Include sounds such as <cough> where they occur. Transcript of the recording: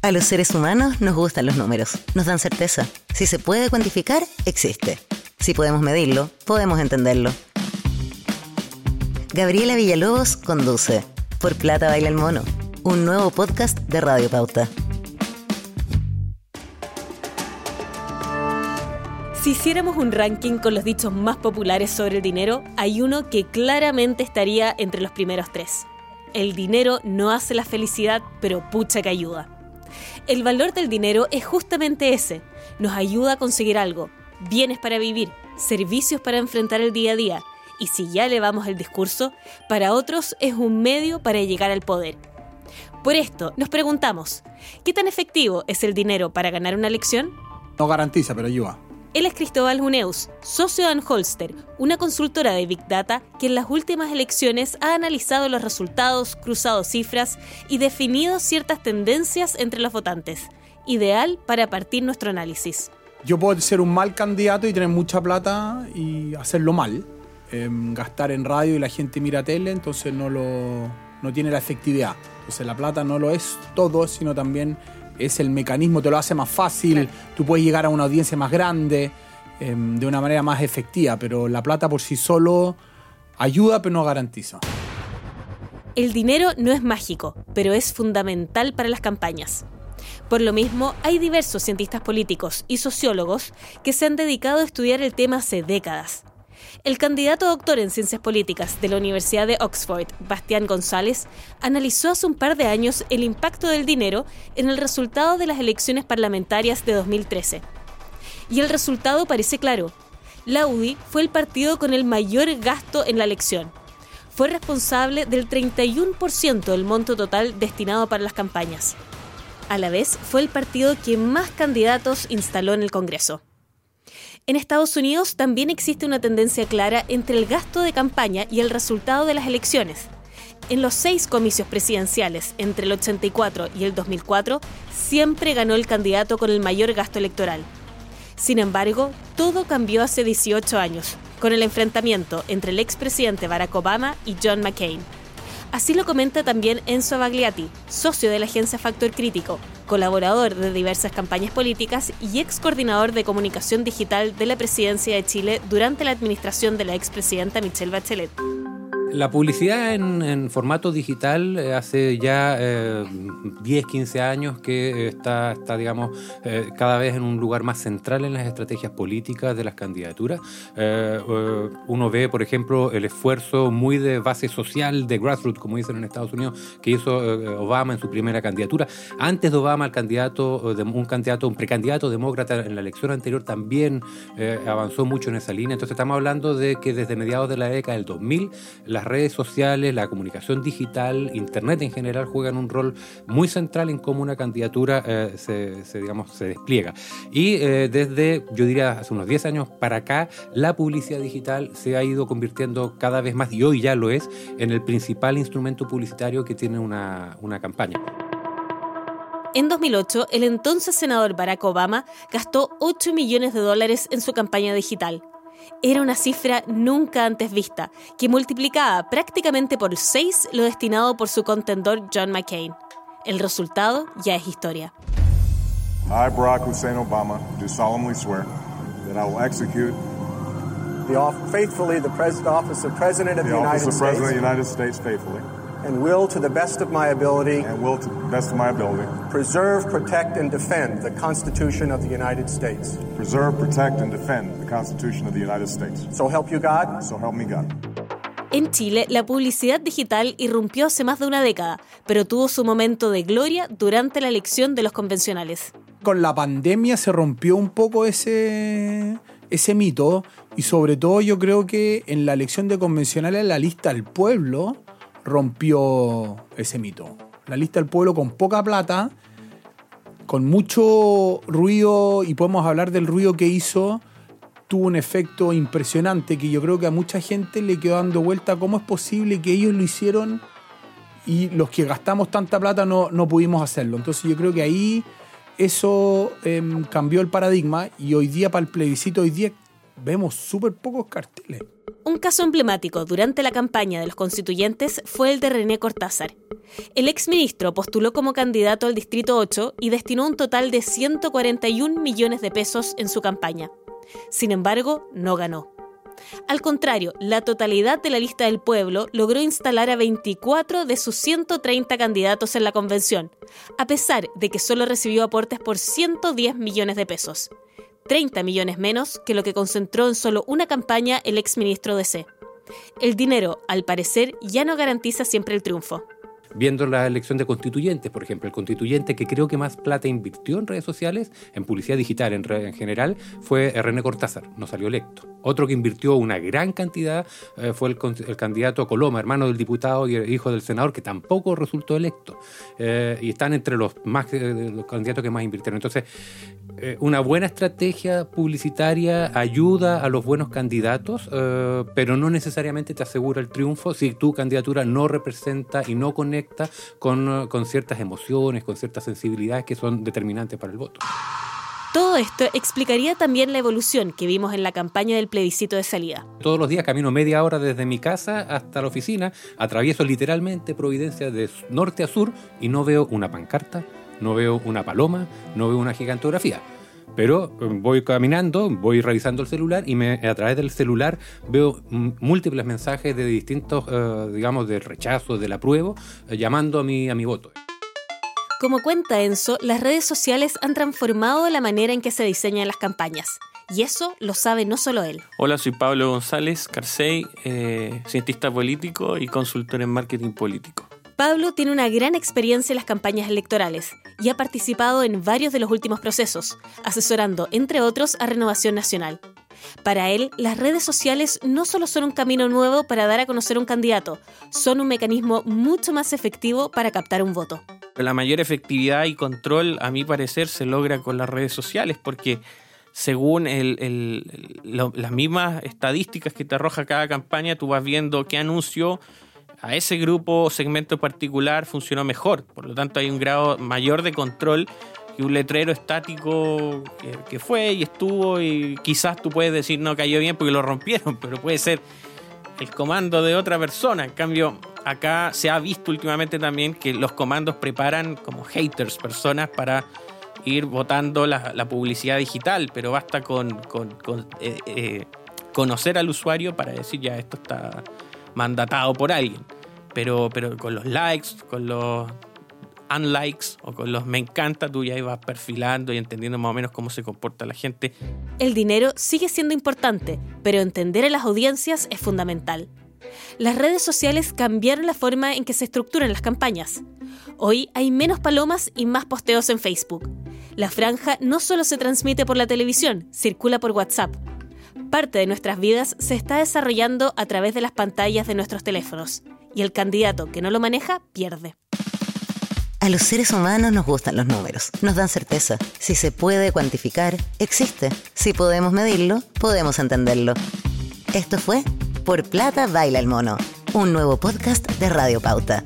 A los seres humanos nos gustan los números, nos dan certeza. Si se puede cuantificar, existe. Si podemos medirlo, podemos entenderlo. Gabriela Villalobos conduce Por Plata Baila el Mono, un nuevo podcast de Radio Pauta. Si hiciéramos un ranking con los dichos más populares sobre el dinero, hay uno que claramente estaría entre los primeros tres. El dinero no hace la felicidad, pero pucha que ayuda. El valor del dinero es justamente ese. Nos ayuda a conseguir algo, bienes para vivir, servicios para enfrentar el día a día. Y si ya elevamos el discurso, para otros es un medio para llegar al poder. Por esto, nos preguntamos, ¿qué tan efectivo es el dinero para ganar una elección? No garantiza, pero ayuda. Él es Cristóbal Juneus, socio de Anholster, una consultora de Big Data que en las últimas elecciones ha analizado los resultados, cruzado cifras y definido ciertas tendencias entre los votantes, ideal para partir nuestro análisis. Yo puedo ser un mal candidato y tener mucha plata y hacerlo mal, em, gastar en radio y la gente mira tele, entonces no, lo, no tiene la efectividad. Entonces la plata no lo es todo, sino también es el mecanismo, te lo hace más fácil, tú puedes llegar a una audiencia más grande, em, de una manera más efectiva, pero la plata por sí solo ayuda, pero no garantiza. El dinero no es mágico, pero es fundamental para las campañas. Por lo mismo, hay diversos cientistas políticos y sociólogos que se han dedicado a estudiar el tema hace décadas. El candidato doctor en ciencias políticas de la Universidad de Oxford, Bastián González, analizó hace un par de años el impacto del dinero en el resultado de las elecciones parlamentarias de 2013. Y el resultado parece claro. La UDI fue el partido con el mayor gasto en la elección. Fue responsable del 31% del monto total destinado para las campañas. A la vez, fue el partido que más candidatos instaló en el Congreso. En Estados Unidos también existe una tendencia clara entre el gasto de campaña y el resultado de las elecciones. En los seis comicios presidenciales entre el 84 y el 2004, siempre ganó el candidato con el mayor gasto electoral. Sin embargo, todo cambió hace 18 años, con el enfrentamiento entre el expresidente Barack Obama y John McCain. Así lo comenta también Enzo Bagliati, socio de la agencia Factor Crítico, colaborador de diversas campañas políticas y ex coordinador de comunicación digital de la presidencia de Chile durante la administración de la expresidenta Michelle Bachelet. La publicidad en, formato digital eh, hace ya 10, eh, 15 años que está, está digamos, eh, cada vez en un lugar más central en las estrategias políticas de las candidaturas. uno ve, por ejemplo, el esfuerzo muy de base social, de grassroots, como dicen en Estados Unidos, que hizo Obama en su primera candidatura. Antes de Obama, el candidato, un candidato, un precandidato demócrata en la elección anterior también avanzó mucho en esa línea. Entonces estamos hablando de que desde mediados de la década del 2000, las redes sociales, la comunicación digital, Internet en general juegan un rol muy central en cómo una candidatura eh, se, digamos, se despliega. Y eh, desde, yo diría, hace unos 10 años para acá, la publicidad digital se ha ido convirtiendo cada vez más, y hoy ya lo es, en el principal instrumento publicitario que tiene una, una campaña. En 2008, el entonces senador Barack Obama gastó 8 millones de dólares en su campaña digital, era una cifra nunca antes vista, que multiplicaba prácticamente por seis lo destinado por su contendor John McCain. El resultado ya es historia. I, Barack Hussein Obama, do solemnly swear that I will execute the faithfully the office of President of the, the United office of President of the United States faithfully and will, to the best of my ability, and will, to the best of my ability, preserve, protect, and defend the Constitution of the United States. Preserve, protect, and defend the Constitution of the United States. So help you God. So help me God. En Chile, la publicidad digital irrumpió hace más de una década, pero tuvo su momento de gloria durante la elección de los convencionales. Con la pandemia se rompió un poco ese, ese mito y sobre todo yo creo que en la elección de convencionales la lista del pueblo rompió ese mito. La lista del pueblo con poca plata, con mucho ruido, y podemos hablar del ruido que hizo, tuvo un efecto impresionante que yo creo que a mucha gente le quedó dando vuelta cómo es posible que ellos lo hicieron y los que gastamos tanta plata no, no pudimos hacerlo. Entonces yo creo que ahí eso em, cambió el paradigma y hoy día para el plebiscito, hoy día vemos súper pocos carteles. Un caso emblemático durante la campaña de los constituyentes fue el de René Cortázar. El exministro postuló como candidato al Distrito 8 y destinó un total de 141 millones de pesos en su campaña. Sin embargo, no ganó. Al contrario, la totalidad de la lista del pueblo logró instalar a 24 de sus 130 candidatos en la convención, a pesar de que solo recibió aportes por 110 millones de pesos, 30 millones menos que lo que concentró en solo una campaña el exministro de C. El dinero, al parecer, ya no garantiza siempre el triunfo viendo la elección de constituyentes, por ejemplo, el constituyente que creo que más plata invirtió en redes sociales, en publicidad digital en, en general, fue René Cortázar, no salió electo. Otro que invirtió una gran cantidad eh, fue el, candidato Coloma, hermano del diputado y hijo del senador, que tampoco resultó electo. Eh, y están entre los, más, eh, los candidatos que más invirtieron. Entonces, una buena estrategia publicitaria ayuda a los buenos candidatos, pero no necesariamente te asegura el triunfo si tu candidatura no representa y no conecta con, con ciertas emociones, con ciertas sensibilidades que son determinantes para el voto. Todo esto explicaría también la evolución que vimos en la campaña del plebiscito de salida. Todos los días camino media hora desde mi casa hasta la oficina, atravieso literalmente Providencia de norte a sur y no veo una pancarta, no veo una paloma, no veo una gigantografía. Pero eh, voy caminando, voy revisando el celular y me, a través del celular veo múltiples mensajes de distintos, eh, digamos, de rechazo, del apruebo, eh, llamando a mi, a mi voto. Como cuenta Enzo, las redes sociales han transformado la manera en que se diseñan las campañas. Y eso lo sabe no solo él. Hola, soy Pablo González Carcey, cientista político y consultor en marketing político. Pablo tiene una gran experiencia en las campañas electorales y ha participado en varios de los últimos procesos, asesorando, entre otros, a Renovación Nacional. Para él, las redes sociales no solo son un camino nuevo para dar a conocer un candidato, son un mecanismo mucho más efectivo para captar un voto. La mayor efectividad y control, a mi parecer, se logra con las redes sociales porque según las mismas estadísticas que te arroja cada campaña, tú vas viendo qué anuncio a ese grupo o segmento particular funcionó mejor. Por lo tanto, hay un grado mayor de control que un letrero estático que, fue y estuvo y quizás tú puedes decir no cayó bien porque lo rompieron, <laughs> pero puede ser el comando de otra persona. En cambio, acá se ha visto últimamente también que los comandos preparan como haters, personas para ir votando la, publicidad digital, pero basta con, eh, eh, conocer al usuario para decir ya esto está mandatado por alguien. Pero, pero con los likes, con los unlikes o con los me encanta, tú ya ibas perfilando y entendiendo más o menos cómo se comporta la gente. El dinero sigue siendo importante, pero entender a las audiencias es fundamental. Las redes sociales cambiaron la forma en que se estructuran las campañas. Hoy hay menos palomas y más posteos en Facebook. La franja no solo se transmite por la televisión, circula por WhatsApp. Parte de nuestras vidas se está desarrollando a través de las pantallas de nuestros teléfonos y el candidato que no lo maneja pierde. A los seres humanos nos gustan los números, nos dan certeza. Si se puede cuantificar, existe. Si podemos medirlo, podemos entenderlo. Esto fue Por Plata Baila el Mono, un nuevo podcast de Radio Pauta.